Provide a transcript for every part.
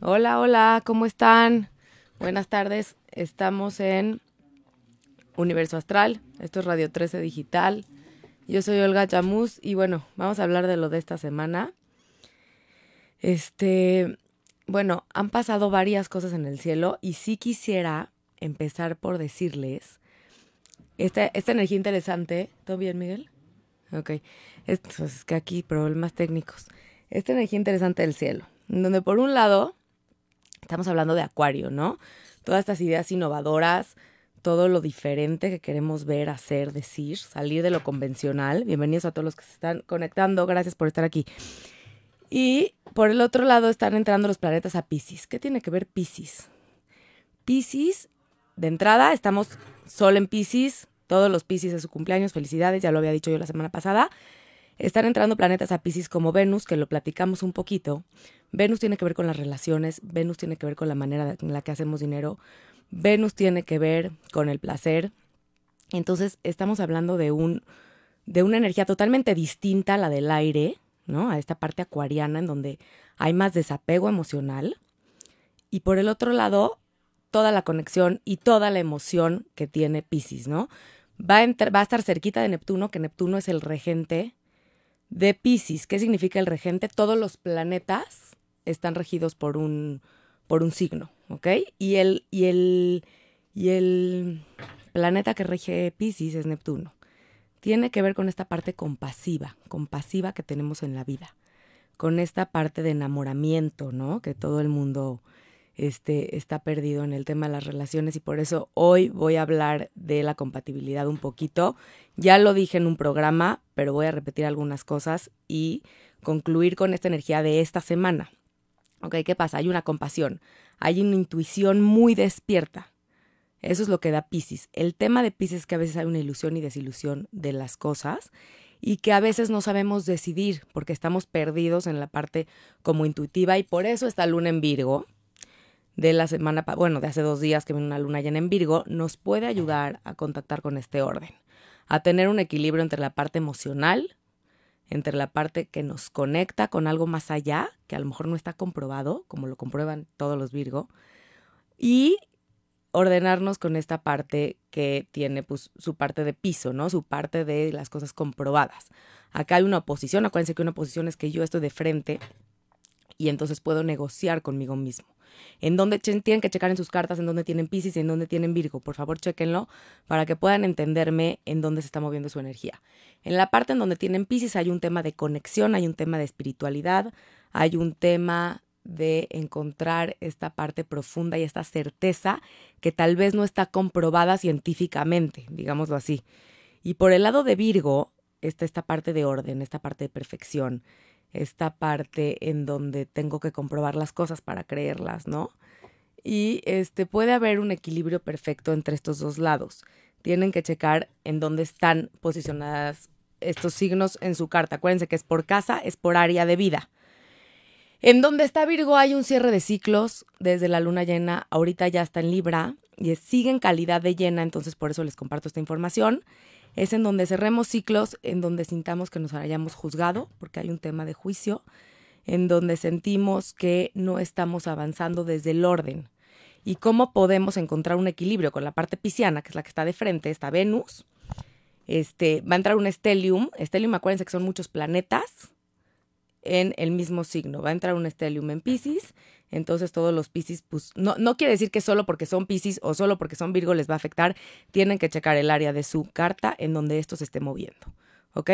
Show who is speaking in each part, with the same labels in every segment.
Speaker 1: Hola, hola, ¿cómo están? Buenas tardes. Estamos en Universo Astral. Esto es Radio 13 Digital. Yo soy Olga Chamus y bueno, vamos a hablar de lo de esta semana. Este, bueno, han pasado varias cosas en el cielo y sí quisiera empezar por decirles esta, esta energía interesante. ¿Todo bien, Miguel? Ok. Esto, es que aquí problemas técnicos. Esta energía interesante del cielo, donde por un lado estamos hablando de Acuario, ¿no? Todas estas ideas innovadoras, todo lo diferente que queremos ver, hacer, decir, salir de lo convencional. Bienvenidos a todos los que se están conectando, gracias por estar aquí. Y por el otro lado están entrando los planetas a Pisces. ¿Qué tiene que ver Pisces? Pisces, de entrada, estamos Sol en Pisces, todos los Pisces de su cumpleaños, felicidades, ya lo había dicho yo la semana pasada. Están entrando planetas a Pisces como Venus, que lo platicamos un poquito. Venus tiene que ver con las relaciones, Venus tiene que ver con la manera en la que hacemos dinero, Venus tiene que ver con el placer. Entonces, estamos hablando de un de una energía totalmente distinta a la del aire, ¿no? A esta parte acuariana en donde hay más desapego emocional. Y por el otro lado, toda la conexión y toda la emoción que tiene Pisces, ¿no? Va a, va a estar cerquita de Neptuno, que Neptuno es el regente de Pisces. ¿Qué significa el regente? Todos los planetas están regidos por un, por un signo, ¿ok? Y el, y el, y el planeta que rige Pisces es Neptuno. Tiene que ver con esta parte compasiva, compasiva que tenemos en la vida, con esta parte de enamoramiento, ¿no? Que todo el mundo este, está perdido en el tema de las relaciones y por eso hoy voy a hablar de la compatibilidad un poquito. Ya lo dije en un programa, pero voy a repetir algunas cosas y concluir con esta energía de esta semana. Ok, ¿qué pasa? Hay una compasión, hay una intuición muy despierta. Eso es lo que da Pisces. El tema de Pisces es que a veces hay una ilusión y desilusión de las cosas y que a veces no sabemos decidir porque estamos perdidos en la parte como intuitiva y por eso esta luna en Virgo de la semana, bueno, de hace dos días que viene una luna llena en Virgo, nos puede ayudar a contactar con este orden, a tener un equilibrio entre la parte emocional, entre la parte que nos conecta con algo más allá, que a lo mejor no está comprobado, como lo comprueban todos los Virgo, y ordenarnos con esta parte que tiene pues, su parte de piso, ¿no? Su parte de las cosas comprobadas. Acá hay una oposición, acuérdense que una oposición es que yo estoy de frente y entonces puedo negociar conmigo mismo en dónde tienen que checar en sus cartas, en dónde tienen Pisces y en dónde tienen Virgo. Por favor, chequenlo para que puedan entenderme en dónde se está moviendo su energía. En la parte en donde tienen Pisces hay un tema de conexión, hay un tema de espiritualidad, hay un tema de encontrar esta parte profunda y esta certeza que tal vez no está comprobada científicamente, digámoslo así. Y por el lado de Virgo está esta parte de orden, esta parte de perfección, esta parte en donde tengo que comprobar las cosas para creerlas, ¿no? Y este puede haber un equilibrio perfecto entre estos dos lados. Tienen que checar en dónde están posicionadas estos signos en su carta. Acuérdense que es por casa, es por área de vida. En donde está Virgo hay un cierre de ciclos desde la luna llena, ahorita ya está en Libra y sigue en calidad de llena, entonces por eso les comparto esta información es en donde cerremos ciclos, en donde sintamos que nos hayamos juzgado, porque hay un tema de juicio, en donde sentimos que no estamos avanzando desde el orden. Y cómo podemos encontrar un equilibrio con la parte pisciana, que es la que está de frente, está Venus. Este, va a entrar un estelium. Estelium, acuérdense que son muchos planetas en el mismo signo. Va a entrar un estelium en Pisces entonces todos los Piscis, pues no, no quiere decir que solo porque son Piscis o solo porque son Virgo les va a afectar. Tienen que checar el área de su carta en donde esto se esté moviendo. ¿Ok?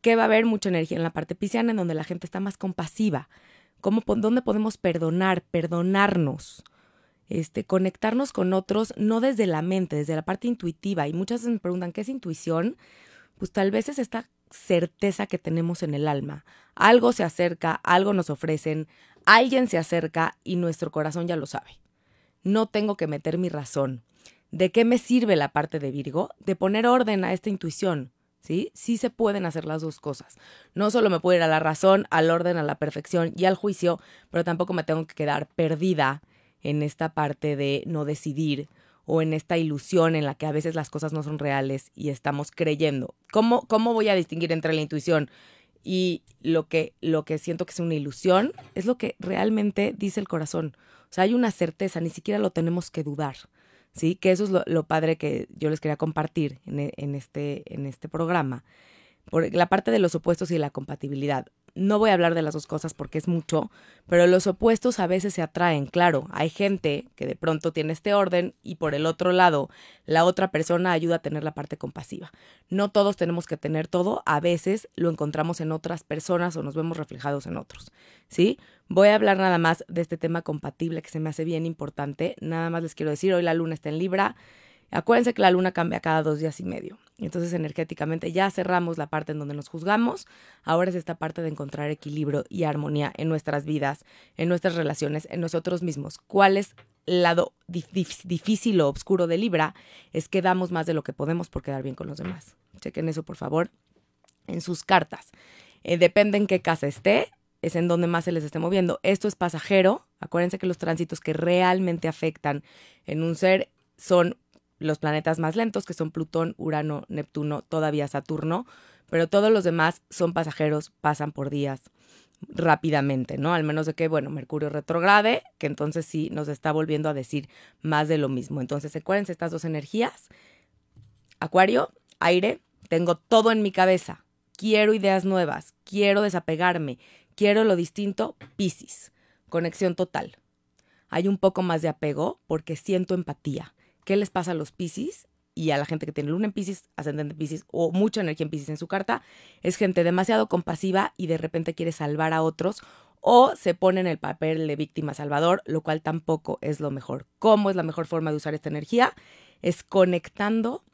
Speaker 1: Que va a haber mucha energía en la parte pisciana en donde la gente está más compasiva. ¿Cómo, ¿Dónde podemos perdonar, perdonarnos? Este, conectarnos con otros, no desde la mente, desde la parte intuitiva. Y muchas veces me preguntan, ¿qué es intuición? Pues tal vez es esta certeza que tenemos en el alma. Algo se acerca, algo nos ofrecen, alguien se acerca y nuestro corazón ya lo sabe. No tengo que meter mi razón. ¿De qué me sirve la parte de Virgo? De poner orden a esta intuición. ¿Sí? Sí se pueden hacer las dos cosas. No solo me puedo ir a la razón, al orden, a la perfección y al juicio, pero tampoco me tengo que quedar perdida en esta parte de no decidir o en esta ilusión en la que a veces las cosas no son reales y estamos creyendo. ¿Cómo, cómo voy a distinguir entre la intuición y lo que, lo que siento que es una ilusión es lo que realmente dice el corazón. O sea, hay una certeza, ni siquiera lo tenemos que dudar. ¿Sí? Que eso es lo, padre que yo les quería compartir en, en, este, en este programa. Por la parte de los opuestos y la compatibilidad. No voy a hablar de las dos cosas porque es mucho, pero los opuestos a veces se atraen, claro. Hay gente que de pronto tiene este orden y por el otro lado la otra persona ayuda a tener la parte compasiva. No todos tenemos que tener todo, a veces lo encontramos en otras personas o nos vemos reflejados en otros, ¿sí? Voy a hablar nada más de este tema compatible que se me hace bien importante. Nada más les quiero decir, hoy la luna está en Libra. Acuérdense que la luna cambia cada dos días y medio. Entonces energéticamente ya cerramos la parte en donde nos juzgamos. Ahora es esta parte de encontrar equilibrio y armonía en nuestras vidas, en nuestras relaciones, en nosotros mismos. ¿Cuál es el lado difícil o oscuro de Libra? Es que damos más de lo que podemos por quedar bien con los demás. Chequen eso, por favor, en sus cartas. Eh, depende en qué casa esté, es en donde más se les esté moviendo. Esto es pasajero. Acuérdense que los tránsitos que realmente afectan en un ser son los planetas más lentos, que son Plutón, Urano, Neptuno, todavía Saturno, pero todos los demás son pasajeros, pasan por días rápidamente, ¿no? Al menos de que, bueno, Mercurio retrograde, que entonces sí nos está volviendo a decir más de lo mismo. Entonces, acuérdense estas dos energías. Acuario, aire, tengo todo en mi cabeza. Quiero ideas nuevas, quiero desapegarme, quiero lo distinto, Piscis, conexión total. Hay un poco más de apego porque siento empatía qué les pasa a los Pisces y a la gente que tiene luna en Pisces, ascendente en Pisces o mucha energía en Pisces en su carta, es gente demasiado compasiva y de repente quiere salvar a otros o se pone en el papel de víctima salvador, lo cual tampoco es lo mejor. ¿Cómo es la mejor forma de usar esta energía? Es conectando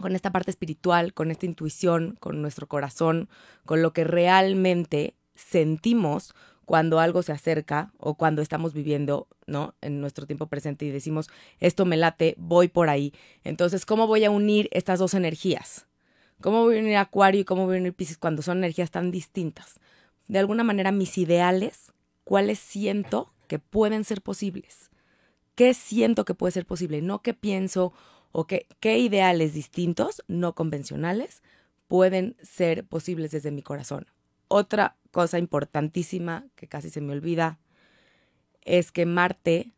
Speaker 1: con esta parte espiritual, con esta intuición, con nuestro corazón, con lo que realmente sentimos cuando algo se acerca o cuando estamos viviendo, ¿no? En nuestro tiempo presente y decimos, esto me late, voy por ahí. Entonces, ¿cómo voy a unir estas dos energías? ¿Cómo voy a unir Acuario y cómo voy a unir Pisces cuando son energías tan distintas? De alguna manera, mis ideales, ¿cuáles siento que pueden ser posibles? ¿Qué siento que puede ser posible? No qué pienso o qué, qué ideales distintos, no convencionales, pueden ser posibles desde mi corazón. Otra cosa importantísima que casi se me olvida es que Marte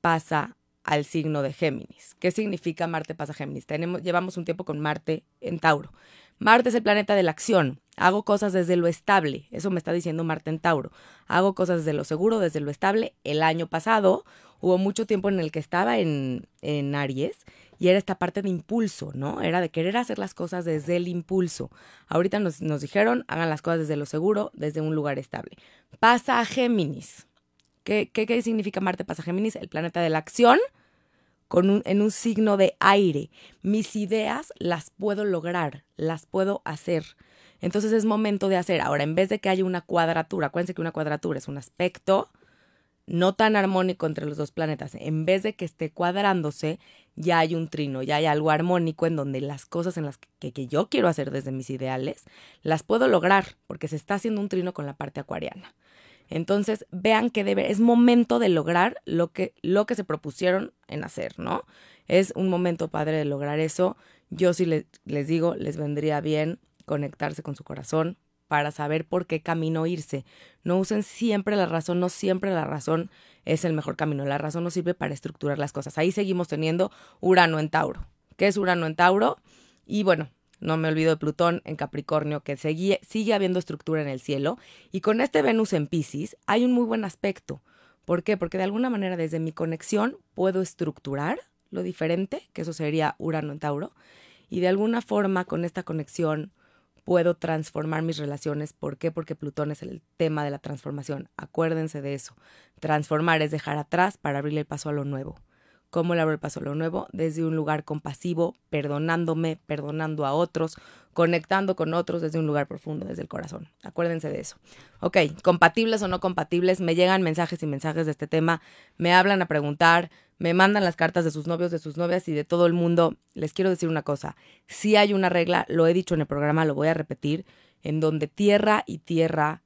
Speaker 1: pasa al signo de Géminis. ¿Qué significa Marte pasa a Géminis? Tenemos, llevamos un tiempo con Marte en Tauro. Marte es el planeta de la acción. Hago cosas desde lo estable. Eso me está diciendo Marte en Tauro. Hago cosas desde lo seguro, desde lo estable. El año pasado hubo mucho tiempo en el que estaba en, en Aries y era esta parte de impulso, ¿no? Era de querer hacer las cosas desde el impulso. Ahorita nos, dijeron, hagan las cosas desde lo seguro, desde un lugar estable. Pasa a Géminis. ¿Qué, qué, significa Marte pasa a Géminis? El planeta de la acción con un, en un signo de aire. Mis ideas las puedo lograr, las puedo hacer. Entonces es momento de hacer. Ahora, en vez de que haya una cuadratura, acuérdense que una cuadratura es un aspecto no tan armónico entre los dos planetas. En vez de que esté cuadrándose, ya hay un trino, ya hay algo armónico en donde las cosas en las que, yo quiero hacer desde mis ideales, las puedo lograr, porque se está haciendo un trino con la parte acuariana. Entonces, vean que debe, es momento de lograr lo que, se propusieron en hacer, ¿no? Es un momento padre de lograr eso. Yo sí les digo, les vendría bien conectarse con su corazón, para saber por qué camino irse. No usen siempre la razón, no siempre la razón es el mejor camino. La razón no sirve para estructurar las cosas. Ahí seguimos teniendo Urano en Tauro. ¿Qué es Urano en Tauro? Y bueno, no me olvido de Plutón en Capricornio, que sigue, sigue habiendo estructura en el cielo. Y con este Venus en Pisces hay un muy buen aspecto. ¿Por qué? Porque de alguna manera desde mi conexión puedo estructurar lo diferente, que eso sería Urano en Tauro. Y de alguna forma con esta conexión puedo transformar mis relaciones. ¿Por qué? Porque Plutón es el tema de la transformación. Acuérdense de eso. Transformar es dejar atrás para abrirle el paso a lo nuevo. ¿Cómo le abro el paso a lo nuevo? Desde un lugar compasivo, perdonándome, perdonando a otros, conectando con otros desde un lugar profundo, desde el corazón. Acuérdense de eso. Ok, compatibles o no compatibles, me llegan mensajes y mensajes de este tema, me hablan a preguntar, me mandan las cartas de sus novios, de sus novias y de todo el mundo. Les quiero decir una cosa, si hay una regla, lo he dicho en el programa, lo voy a repetir, en donde tierra y tierra,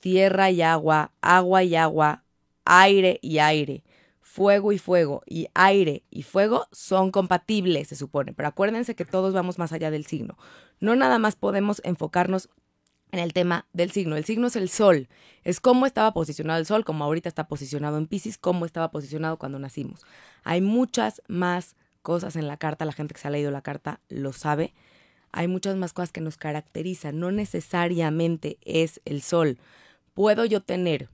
Speaker 1: tierra y agua, agua y agua, aire y aire, fuego y fuego y aire y fuego son compatibles, se supone. Pero acuérdense que todos vamos más allá del signo. No nada más podemos enfocarnos en el tema del signo. El signo es el sol, es cómo estaba posicionado el sol, como ahorita está posicionado en Pisces, cómo estaba posicionado cuando nacimos. Hay muchas más cosas en la carta, la gente que se ha leído la carta lo sabe. Hay muchas más cosas que nos caracterizan, no necesariamente es el sol. Puedo yo tener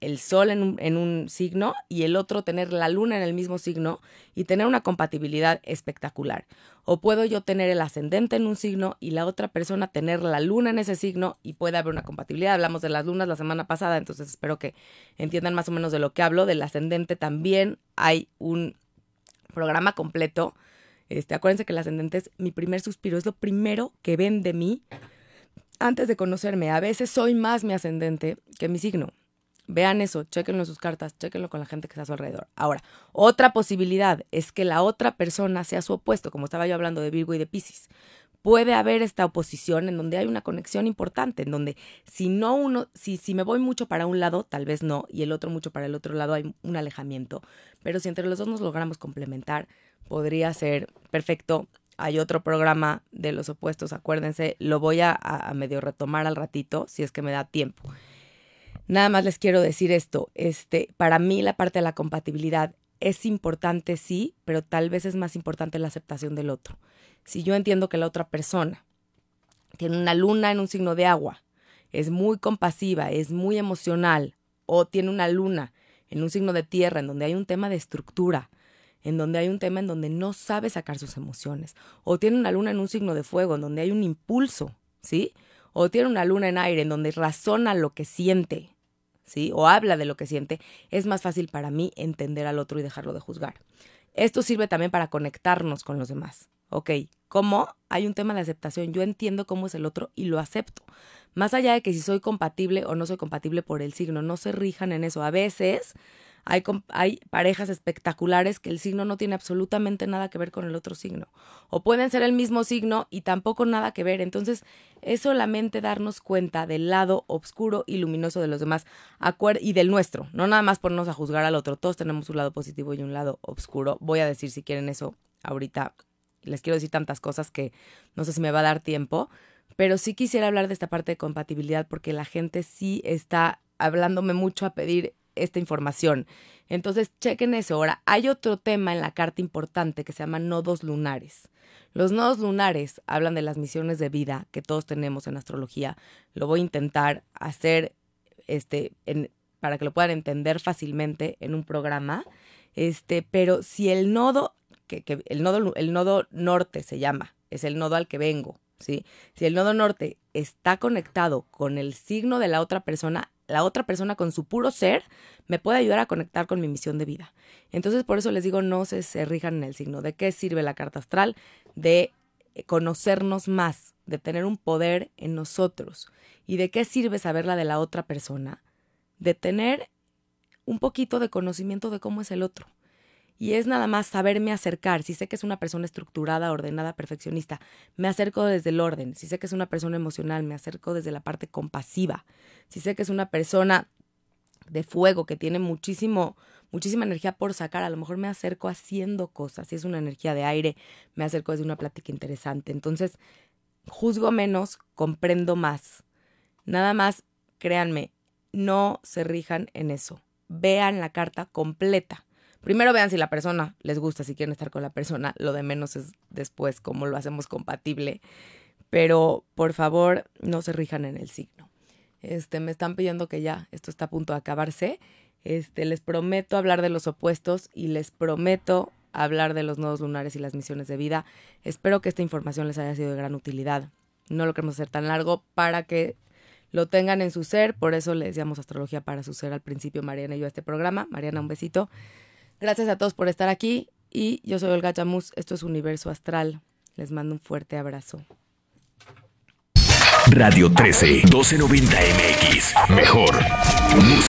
Speaker 1: el sol en un, en un, signo y el otro tener la luna en el mismo signo y tener una compatibilidad espectacular. O puedo yo tener el ascendente en un signo y la otra persona tener la luna en ese signo y puede haber una compatibilidad. Hablamos de las lunas la semana pasada, entonces espero que entiendan más o menos de lo que hablo. Del ascendente también hay un programa completo. Este, acuérdense que el ascendente es mi primer suspiro, es lo primero que ven de mí antes de conocerme. A veces soy más mi ascendente que mi signo. Vean eso, chequenlo en sus cartas, chequenlo con la gente que está a su alrededor. Ahora, otra posibilidad es que la otra persona sea su opuesto, como estaba yo hablando de Virgo y de Pisces. Puede haber esta oposición en donde hay una conexión importante, en donde si no uno, si, si me voy mucho para un lado, tal vez no, y el otro mucho para el otro lado, hay un alejamiento. Pero si entre los dos nos logramos complementar, podría ser perfecto. Hay otro programa de los opuestos, acuérdense, lo voy a, a medio retomar al ratito, si es que me da tiempo. Nada más les quiero decir esto, este, para mí la parte de la compatibilidad es importante, sí, pero tal vez es más importante la aceptación del otro. Si yo entiendo que la otra persona tiene una luna en un signo de agua, es muy compasiva, es muy emocional, o tiene una luna en un signo de tierra, en donde hay un tema de estructura, en donde hay un tema en donde no sabe sacar sus emociones, o tiene una luna en un signo de fuego, en donde hay un impulso, ¿sí? O tiene una luna en aire, en donde razona lo que siente, ¿sí? O habla de lo que siente, es más fácil para mí entender al otro y dejarlo de juzgar. Esto sirve también para conectarnos con los demás. Ok, ¿cómo? Hay un tema de aceptación. Yo entiendo cómo es el otro y lo acepto. Más allá de que si soy compatible o no soy compatible por el signo, no se rijan en eso. A veces hay, parejas espectaculares que el signo no tiene absolutamente nada que ver con el otro signo. O pueden ser el mismo signo y tampoco nada que ver. Entonces, es solamente darnos cuenta del lado oscuro y luminoso de los demás y del nuestro. No nada más ponernos a juzgar al otro. Todos tenemos un lado positivo y un lado oscuro. Voy a decir si quieren eso ahorita. Les quiero decir tantas cosas que no sé si me va a dar tiempo. Pero sí quisiera hablar de esta parte de compatibilidad porque la gente sí está hablándome mucho a pedir esta información. Entonces, chequen eso. Ahora, hay otro tema en la carta importante que se llama nodos lunares. Los nodos lunares hablan de las misiones de vida que todos tenemos en astrología. Lo voy a intentar hacer este, para que lo puedan entender fácilmente en un programa. Este, pero si el nodo, que el nodo, el nodo norte se llama, es el nodo al que vengo, ¿sí? Si el nodo norte está conectado con el signo de la otra persona, la otra persona con su puro ser me puede ayudar a conectar con mi misión de vida. Entonces, por eso les digo, no se, se rijan en el signo. ¿De qué sirve la carta astral? De eh, conocernos más, de tener un poder en nosotros. ¿Y de qué sirve saber la de la otra persona? De tener un poquito de conocimiento de cómo es el otro. Y es nada más saberme acercar. Si sé que es una persona estructurada, ordenada, perfeccionista, me acerco desde el orden. Si sé que es una persona emocional, me acerco desde la parte compasiva. Si sé que es una persona de fuego que tiene muchísimo, muchísima energía por sacar, a lo mejor me acerco haciendo cosas. Si es una energía de aire, me acerco desde una plática interesante. Entonces, juzgo menos, comprendo más. Nada más, créanme, no se rijan en eso. Vean la carta completa primero vean si la persona les gusta, si quieren estar con la persona, lo de menos es después cómo lo hacemos compatible, pero por favor no se rijan en el signo. Este, me están pidiendo que ya esto está a punto de acabarse. Este, les prometo hablar de los opuestos y les prometo hablar de los nodos lunares y las misiones de vida. Espero que esta información les haya sido de gran utilidad. No lo queremos hacer tan largo para que lo tengan en su ser. Por eso les decíamos astrología para su ser al principio, Mariana y yo, a este programa. Mariana, un besito. Gracias a todos por estar aquí y yo soy Olga Chamus, esto es Universo Astral. Les mando un fuerte abrazo.
Speaker 2: Radio 13, 1290 MX, mejor.